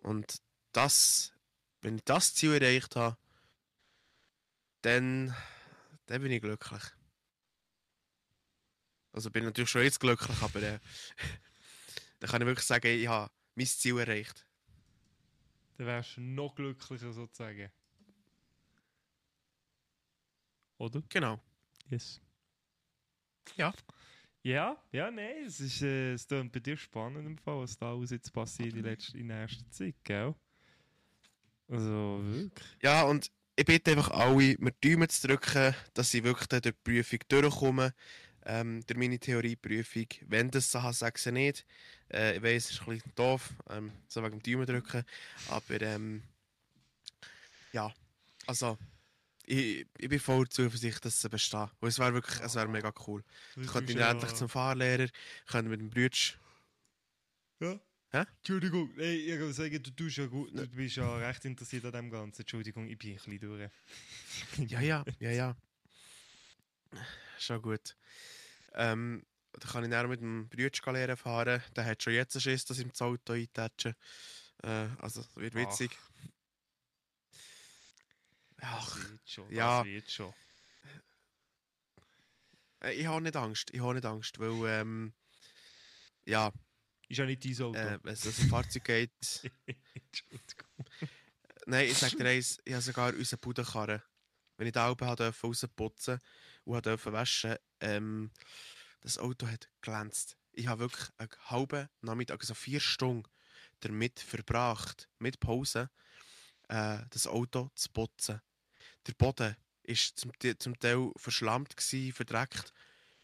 Und das, wenn ich das Ziel erreicht habe, dann, dann bin ich glücklich. Also bin ich natürlich schon jetzt glücklich, aber äh, [LAUGHS] dann kann ich wirklich sagen, ich habe mein Ziel erreicht. Dann wärst du noch glücklicher sozusagen. Oder? Genau. Yes. Ja. Ja, ja, nein, es ist äh, es klingt bei dir spannend im Fall, was da alles jetzt passiert in, letzter, in nächster Zeit, gell? Also wirklich. Ja, und ich bitte einfach alle, mir die Daumen zu drücken, dass ich wirklich durch die Prüfung durchkomme. Ähm, durch meine Theorieprüfung. Wenn das so sage ich nicht. Äh, ich weiß, es ist ein bisschen doof, ähm, so wegen dem Daumen drücken. Aber ähm, ja, also ich, ich bin voll zuversichtlich, dass sie bestehen. Und es wäre wirklich, es wäre mega cool. Ich könnte ihn endlich zum Fahrlehrer, könnte mit dem Brütsch. Ja. Hä? Entschuldigung, nein, ich will sagen, du, tust ja gut, du bist ja recht interessiert an dem Ganzen. Entschuldigung, ich bin ein bisschen durch. [LAUGHS] Ja, ja, ja, ja. Schon gut. Ähm, da kann ich dann mit dem Brütsch lernen fahren. Der hat schon jetzt einen Schiss, dass ich ihm das Auto eintätsche. Äh, also, das wird witzig. Ach, Das wird schon, ja. das wird schon. äh, ich habe nicht Angst. Ich habe nicht Angst, weil, ähm, ja, Ist ja nicht dein Auto. äh, wenn es um ein Fahrzeug geht. [LAUGHS] Nein, ich sage dir eins, ich habe sogar unseren Pudenkarren. Wenn ich die durfte rausputzen und durfte waschen, ähm, das Auto hat glänzt. Ich habe wirklich einen halben Nachmittag, also vier Stunden, damit verbracht, mit Pause, äh, das Auto zu putzen. Der Boden war ist zum, zum Teil verschlammt gewesen, verdreckt.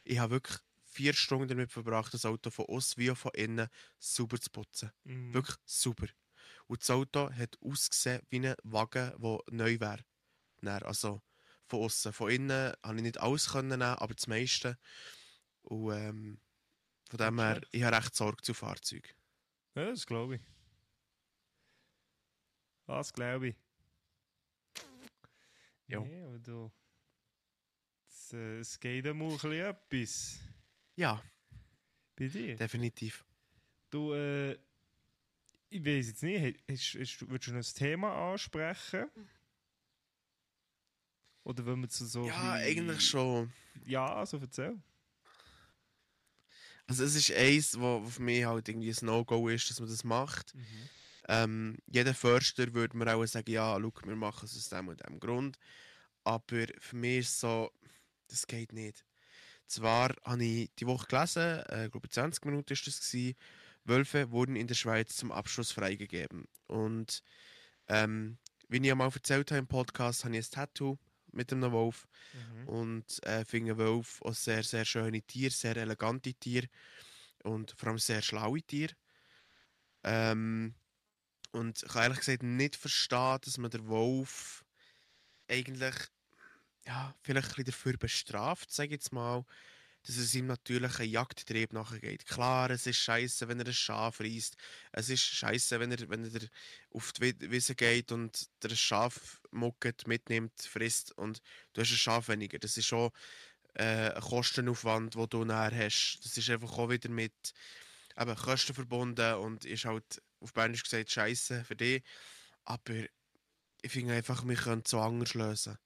Ich habe wirklich vier Stunden damit verbracht, das Auto von außen wie auch von innen sauber zu putzen. Mhm. Wirklich super. Und das Auto hat ausgesehen wie ein Wagen, der neu wäre. Also von außen. Von innen konnte ich nicht alles können aber das meiste. Und ähm, von dem her, ich habe recht Sorge zu Fahrzeugen. Ja, das glaube ich. Das glaube ich. Ja. Nee, aber du. Es, äh, es geht einmal ein bisschen etwas. Ja, Bei dir. definitiv. Du, äh, ich weiß jetzt nicht, hast, hast, du- würdest du noch ein Thema ansprechen? Oder wenn wir zu so. Ja, bisschen- eigentlich schon. Ja, also erzähl. Also es ist eins, wo für mich halt irgendwie ein No-Go ist, dass man das macht. Ähm, jeder Förster würde mir auch sagen, ja, schau, wir machen es aus dem und dem Grund. Aber für mich ist es so, das geht nicht. Zwar habe ich die Woche gelesen, äh, ich glaube 20 Minuten ist das gewesen, Wölfe wurden in der Schweiz zum Abschluss freigegeben. Und ähm, wie ich ja mal erzählt habe im Podcast, habe ich ein Tattoo mit einem Wolf Mhm. und äh, finde Wölfe auch sehr, sehr schöne Tiere, sehr elegante Tiere und vor allem sehr schlaue Tiere. Ähm, und ich kann ehrlich gesagt nicht verstehen, dass man den Wolf eigentlich ja, vielleicht ein dafür bestraft, sage ich jetzt mal, dass es ihm natürlich einen Jagdtrieb nachgeht. Klar, es ist scheiße, wenn er ein Schaf reißt. Es ist scheiße, wenn er, wenn er auf die Wi- Wiese geht und der Schaf mucket, mitnimmt, frisst und du hast ein Schaf weniger. Das ist schon äh, ein Kostenaufwand, den du nachher hast. Das ist einfach auch wieder mit eben, Kosten verbunden und ist halt auf Bernisch gesagt scheiße für dich. Aber ich finde einfach, wir können es so anders lösen.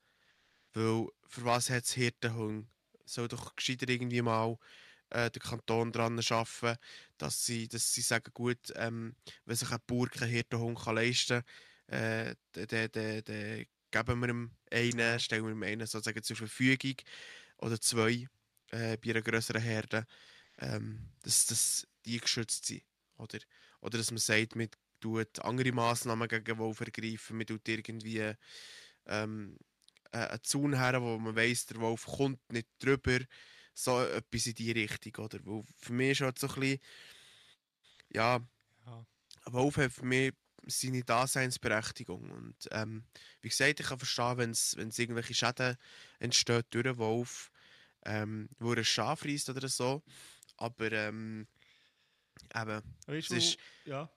Weil für was hat es Hirtenhunger? Soll doch gescheiter irgendwie mal äh, der Kanton dran arbeiten, dass sie, dass sie sagen, gut, ähm, wenn sich ein Bauer keinen Hirtenhund kann leisten kann, äh, dann geben wir ihm einen, stellen wir ihm einen sozusagen zur Verfügung oder zwei äh, bei einer größeren Herde, ähm, dass, dass die geschützt sind. Oder, oder dass man sagt, man tut andere Massnahmen gegen Wolf ergreifen, man tut irgendwie ähm, äh, einen Zaun her, wo man weiss, der Wolf kommt nicht drüber, so etwas in die Richtung. Oder? Weil für mich ist halt so ein bisschen, ja, Ja. Wolf hat für mich seine Daseinsberechtigung. Und ähm, wie gesagt, ich kann verstehen, wenn es irgendwelche Schäden entstehen durch einen Wolf, ähm, wo er ein Schaf reißt oder so. Aber ähm, eben, Weißt es ist, ja.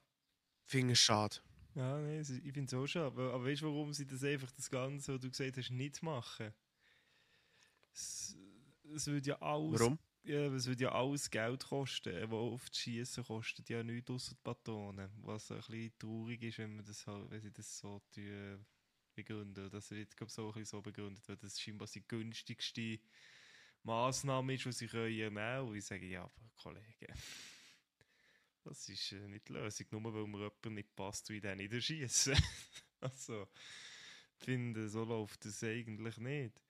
finde ich schade. Ja, nee, ich finde es auch schade. Aber, aber weißt du, warum sie das einfach das Ganze, was du gesagt hast, nicht machen? Es, es würde ja alles. Warum? Ja, es würde ja alles Geld kosten. Wolf zu schießen kostet ja nichts außer die Patronen. Was ein bisschen traurig ist, wenn man das halt, wenn sie das so begründen. Das wird glaub, so ein bisschen so begründet, weil das scheinbar die günstigste Massnahme ist, die sie können nehmen können. Und ich sage, ja, aber Kollege, das ist äh, nicht die Lösung, nur weil mir jemand nicht passt, wie der nicht schießen. [LAUGHS] also, ich finde, so läuft das eigentlich nicht.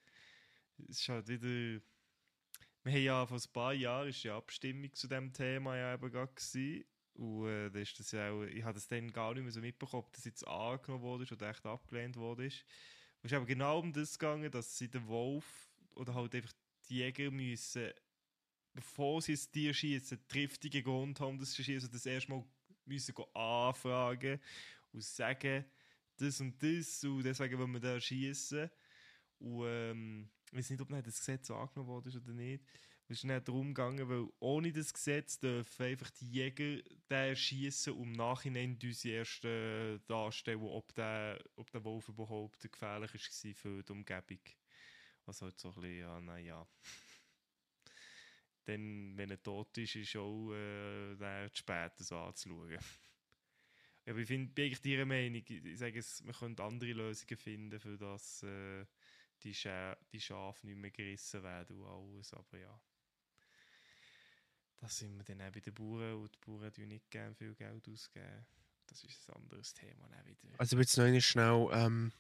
Es ist halt wieder. Wir haben ja vor ein paar Jahren ist ja Abstimmung zu dem Thema ja eben gerade. Und äh, ist das ja auch, ich habe das dann gar nicht mehr so mitbekommen, ob das jetzt angenommen wurde oder echt abgelehnt wurde. Es ist aber genau um das gegangen, dass sie den Wolf oder halt einfach die Jäger müssen, bevor sie das Tier schießen, triftigen Grund haben, das zu schießen, das erstmal müssen anfragen und sagen, das und das und deswegen wollen wir da schießen. Und ähm, ich weiß nicht, ob das Gesetz angenommen wurde oder nicht. Es ist dann darum gegangen, weil ohne das Gesetz dürfen einfach die Jäger den schießen und im Nachhinein uns erst äh, darstellen, ob der, ob der Wolf überhaupt gefährlich war für die Umgebung. Also halt so ein bisschen, ja, naja. Dann, wenn er tot ist, ist auch äh, zu spät, das anzuschauen. [LAUGHS] Aber ich finde, bin eigentlich deiner Meinung, ich sage es, man könnte andere Lösungen finden, für das äh, die, Scha die Schafe nicht mehr gerissen werden und alles, aber ja. Da sind wir dann auch bei den Bauern und die Bauern tun nicht gerne viel Geld ausgeben. Das ist ein anderes Thema dann wieder. Also jetzt noch schnell ähm,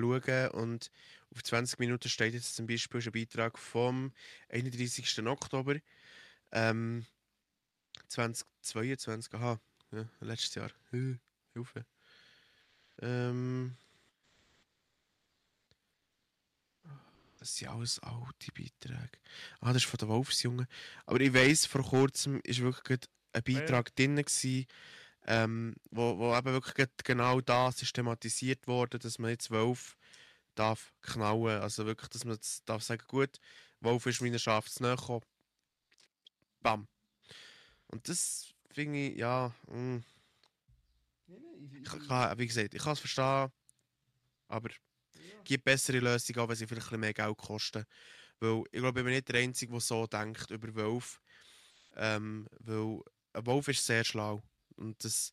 schauen und auf 20 Minuten steht jetzt zum Beispiel ein Beitrag vom 31. Oktober ähm, 2022, aha, ja, letztes Jahr, Hilfe. Das sind alles alte Beiträge. Ah, das ist von der Wolfsjungen. Aber ich weiss, vor kurzem war wirklich ein Beitrag ja. drin, gewesen, ähm, wo, wo eben wirklich genau das systematisiert wurde, dass man jetzt Wolf darf knallen. Also wirklich, dass man jetzt darf sagen, gut, Wolf ist meiner Schaft gekommen. Bam. Und das finde ich, ja. Mm. Ich, kann, wie gesagt, ich kann es verstehen, aber ja. gibt bessere Lösungen, auch wenn sie vielleicht ein mehr Geld kosten. Weil ich glaube, ich bin nicht der Einzige, der so denkt über Wolf. Ähm, weil ein Wolf ist sehr schlau. Und das,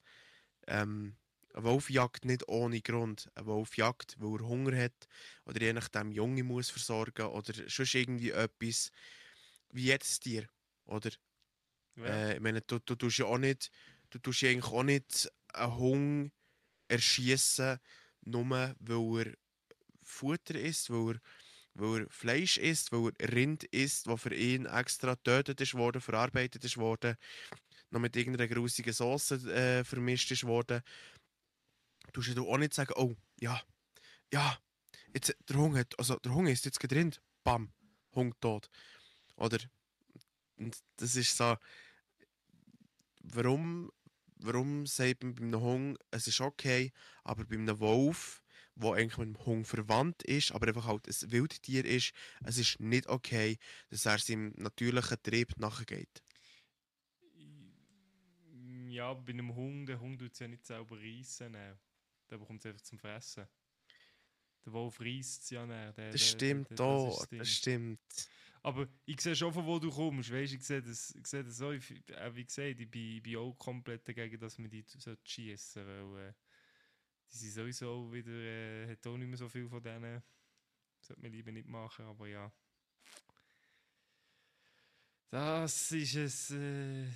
ähm, ein Wolf jagt nicht ohne Grund. Ein Wolf jagt, weil er Hunger hat oder je nachdem Junge muss versorgen oder sonst irgendwie etwas. Wie jedes Tier, oder? Ja. Äh, ich meine, du, du tust ja auch nicht, du tust eigentlich auch nicht einen Hund erschießen, nur weil er Futter isst, weil er, weil er Fleisch isst, weil er Rind isst, das für ihn extra getötet ist worden, verarbeitet ist worden, noch mit irgendeiner grusigen Sauce äh, vermischt ist worden. Du musst auch nicht sagen, oh, ja, ja, jetzt, der hat, also der Hund ist jetzt drin, bam, Hund tot. Oder, das ist so, warum, warum sagt man bei einem Hund, es ist okay, aber bei einem Wolf, wo eigentlich mit dem Hund verwandt ist, aber einfach halt ein Wildtier ist, es ist nicht okay, dass er seinem natürlichen Trieb nachgeht. Ja, bei einem Hund, der Hund tut es ja nicht selber reissen. Der bekommt es einfach zum Fressen. Der Wolf reißt es ja nicht. Der, das stimmt, der, der, das, das, das stimmt. Aber ich sehe schon, von wo du kommst. Weißt, ich sehe das, ich sehe das so. Ich, äh, wie gesagt, ich bin, bin auch komplett dagegen, dass man die schießen weil äh, die sind sowieso wieder, äh, hat auch nicht mehr so viel von denen. Sollte man lieber nicht machen, aber ja. Das ist ein äh,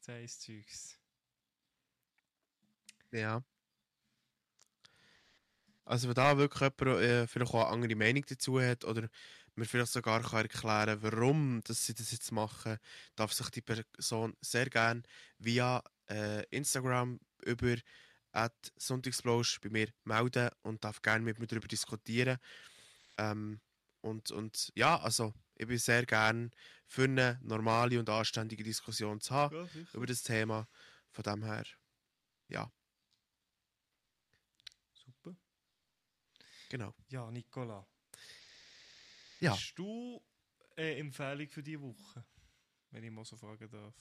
Zeiss-Zeugs. Ja. Also wenn da wirklich jemand äh, vielleicht auch eine andere Meinung dazu hat oder mir vielleicht sogar kann erklären warum dass sie das jetzt machen, darf sich die Person sehr gerne via äh, Instagram über Sonntagsblausch bei mir melden und darf gerne mit mir darüber diskutieren. Ähm, und, und ja, also ich bin sehr gerne für eine normale und anständige Diskussion zu haben ja, über das Thema. Von dem her, ja. Genau. Ja, Nicola. Ja. Hast du eine Empfehlung für diese Woche? Wenn ich mal so fragen darf.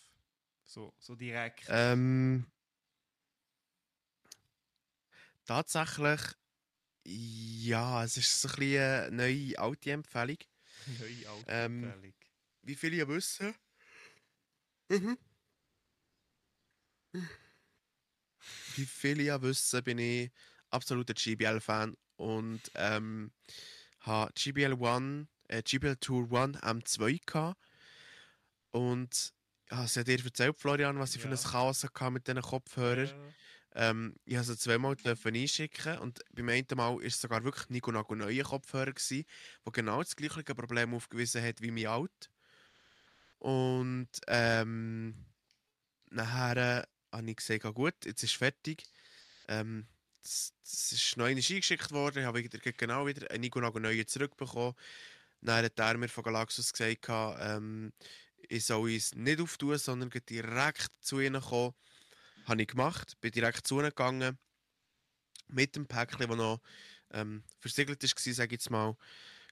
So, so direkt. Ähm, tatsächlich, ja, es ist so ein bisschen eine neue alte Empfehlung. Neue alte ähm. Wie viele ja wissen. Mhm. Wie viele ja wissen, bin ich absoluter GBL-Fan und ähm, habe GBL One, äh, GBL Tour One M2 gehabt. Und ja, sie hat dir erzählt, Florian, was ich ja. für ein Chaos hatte mit diesen Kopfhörern. Ja. Ähm, ich habe sie zweimal einschicken und beim einen Mal war es sogar wirklich Nico Nago neue Kopfhörer, gewesen, der genau das gleiche Problem aufgewiesen hat wie mein alt. Und ähm, nachher äh, habe ich gesagt, gut, jetzt ist fertig. Ähm, das, das ist neu eingeschickt worden. Ich habe genau wieder einen Nico neuen zurückbekommen. Dann hat er mir von Galaxus gesagt, ähm, ich soll es nicht auftun, sondern direkt zu ihnen kommen. Habe ich gemacht, bin direkt zu ihnen gegangen. Mit dem Päckchen, das noch ähm, versiegelt war, sage ich jetzt mal,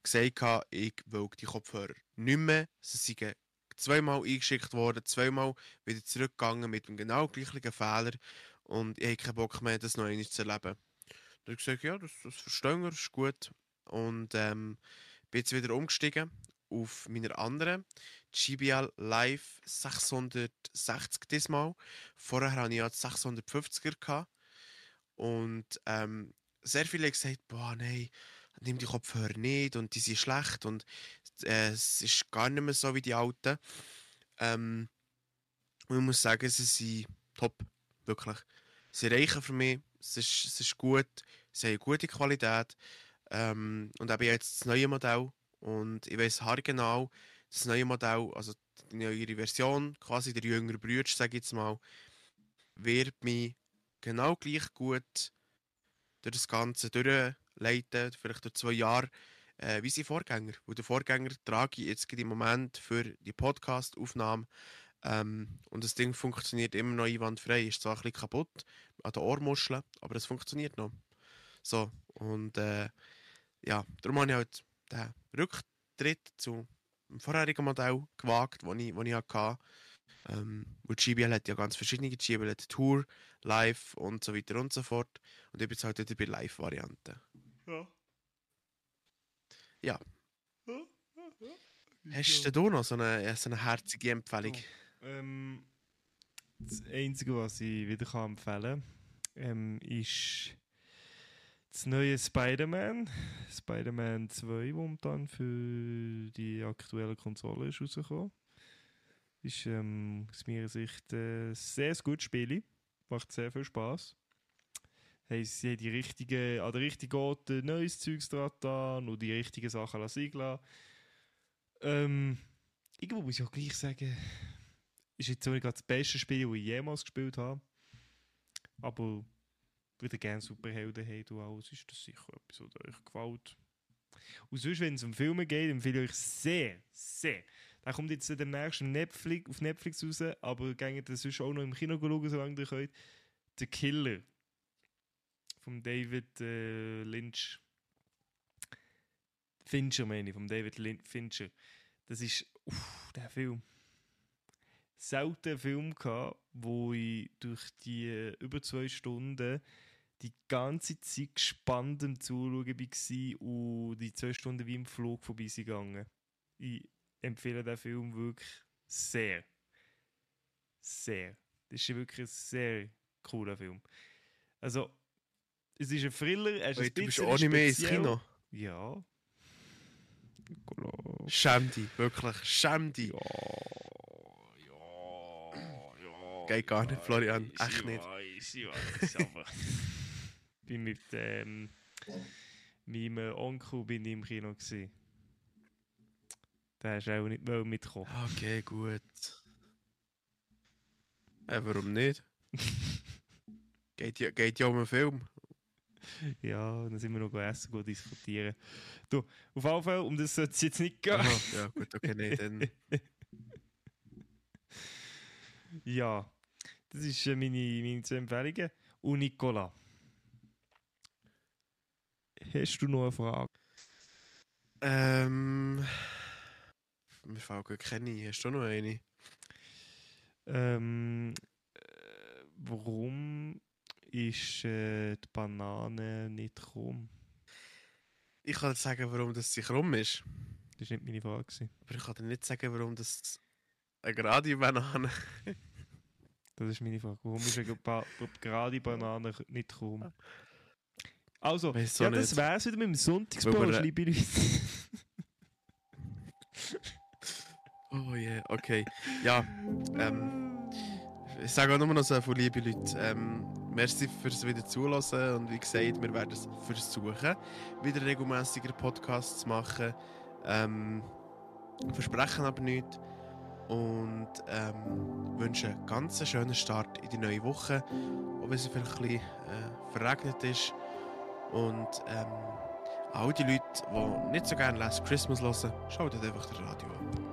gesagt, ich will die Kopfhörer nicht mehr. Sie sind zweimal eingeschickt worden, zweimal wieder zurückgegangen mit dem genau gleichen Fehler. Und ich habe keinen Bock mehr, das noch einmal zu erleben. Dann habe ich gesagt, ja, das, das verstehen wir, ist gut. Und ähm, bin jetzt wieder umgestiegen auf meiner anderen GBL Live 660 diesmal. Vorher hatte ich ja 650er. Gehabt. Und ähm, sehr viele haben gesagt, boah, nein, nimm die Kopfhörer nicht und die sind schlecht und äh, es ist gar nicht mehr so wie die alten. Ähm, und ich muss sagen, sie sind top, wirklich. Sie reichen für mich, es ist, es ist gut, sie haben gute Qualität. Ähm, und eben jetzt das neue Modell. Und ich weiß haargenau, das neue Modell, also die neue Version, quasi der jüngere Bruder, sage ich jetzt mal, wird mich genau gleich gut durch das Ganze durchleiten, vielleicht durch zwei Jahre äh, wie sein Vorgänger. Und der Vorgänger trage ich jetzt im Moment für die Podcast-Aufnahme. Ähm, und das Ding funktioniert immer noch einwandfrei. Ist zwar ein bisschen kaputt an den Ohrmuscheln, aber es funktioniert noch. So, und äh, ja, darum habe ich halt den Rücktritt zu dem vorherigen Modell gewagt, das ich, ich hatte. Ähm, und GBL hat ja ganz verschiedene. GBL hat Tour, Live und so weiter und so fort. Und ich bin jetzt halt wieder bei Live-Varianten. Ja. Ja. Ja, Hast du da noch so eine, so eine herzige Empfehlung? Ähm, das Einzige, was ich wieder kann empfehlen kann, ähm, ist das neue Spider-Man. Spider-Man 2, momentan für die aktuelle Konsole ist rausgekommen. Ist ähm, aus meiner Sicht äh, ein sehr gutes Spiel. Macht sehr viel Spaß. Hey, sie haben die richtige, an der richtigen Ort äh, neues Zeugs dran und die richtigen Sachen lassen lassen. Ähm, irgendwo muss ich auch gleich sagen, ist jetzt gerade das beste Spiel, das ich jemals gespielt habe. Aber würde gerne Superhelden haben und alles, ist das sicher etwas, was euch gefällt. Und sonst, wenn es um Filme geht, empfehle ich euch sehr, sehr. Der kommt jetzt demnächst Netflix, auf Netflix raus, aber geht das sonst auch noch im Kino schauen, solange ihr könnt. The Killer. Von David äh, Lynch. Fincher meine ich, von David Lin Fincher. Das ist, uff, der Film. Selten einen Film gehabt, wo ich durch die äh, über zwei Stunden die ganze Zeit gespannt am Zuschauen war und die zwei Stunden wie im Flug vorbei sind gegangen. Ich empfehle den Film wirklich sehr. Sehr. Das ist wirklich ein sehr cooler Film. Also, es ist ein Thriller, er ist Ey, ein du bist bisschen auch nicht mehr ins speziell. Kino. Ja. Schäm dich, wirklich. Schäm dich. Ja. Ja. Ja. Geht gar nicht, Florian, Ich echt nicht. Weiß, ich weiß, aber. [LAUGHS] bin mit ähm, meinem Onkel bin ich im Kino. Gewesen. Der hast auch nicht mitkommen. Okay, gut. Äh, warum nicht? [LAUGHS] geht, ja, geht ja um einen Film. Ja, dann sind wir noch essen, go diskutieren. Du, auf jeden Fall, um das sollte es jetzt nicht gehen. Aha, ja, gut, okay, nee, dann. [LAUGHS] ja, das ist äh, meine, meine zwei Empfehlungen. Und Nicola, hast du noch eine Frage? Ähm. Mir fällt keine. ein. Hast du noch eine? Ähm, äh, warum ist äh, die Banane nicht krumm? Ich kann dir sagen, warum das sich rum ist. Das war nicht meine Frage. gewesen. Aber ich kann dir nicht sagen, warum das eine gerade Banane. [LAUGHS] Das ist meine Frage. Warum ist eine ba gerade Banane nicht krumm? Also, Weiss auch ja, das nicht. wär's wieder mit dem Weil Sonntagsbrot, liebe Leute. Oh yeah, okay. Ja, ähm. Ich sage auch nur noch so von liebe Leute. Ähm, merci fürs wieder zulassen und wie gesagt, wir werden es versuchen, wieder regelmäßiger Podcasts zu machen. Ähm, versprechen aber nichts. Und ähm, wünsche einen ganz schönen Start in die neue Woche, auch wenn sie vielleicht ein bisschen äh, verregnet ist. Und ähm, all die Leute, die nicht so gerne Last Christmas hören, schaltet einfach das Radio an.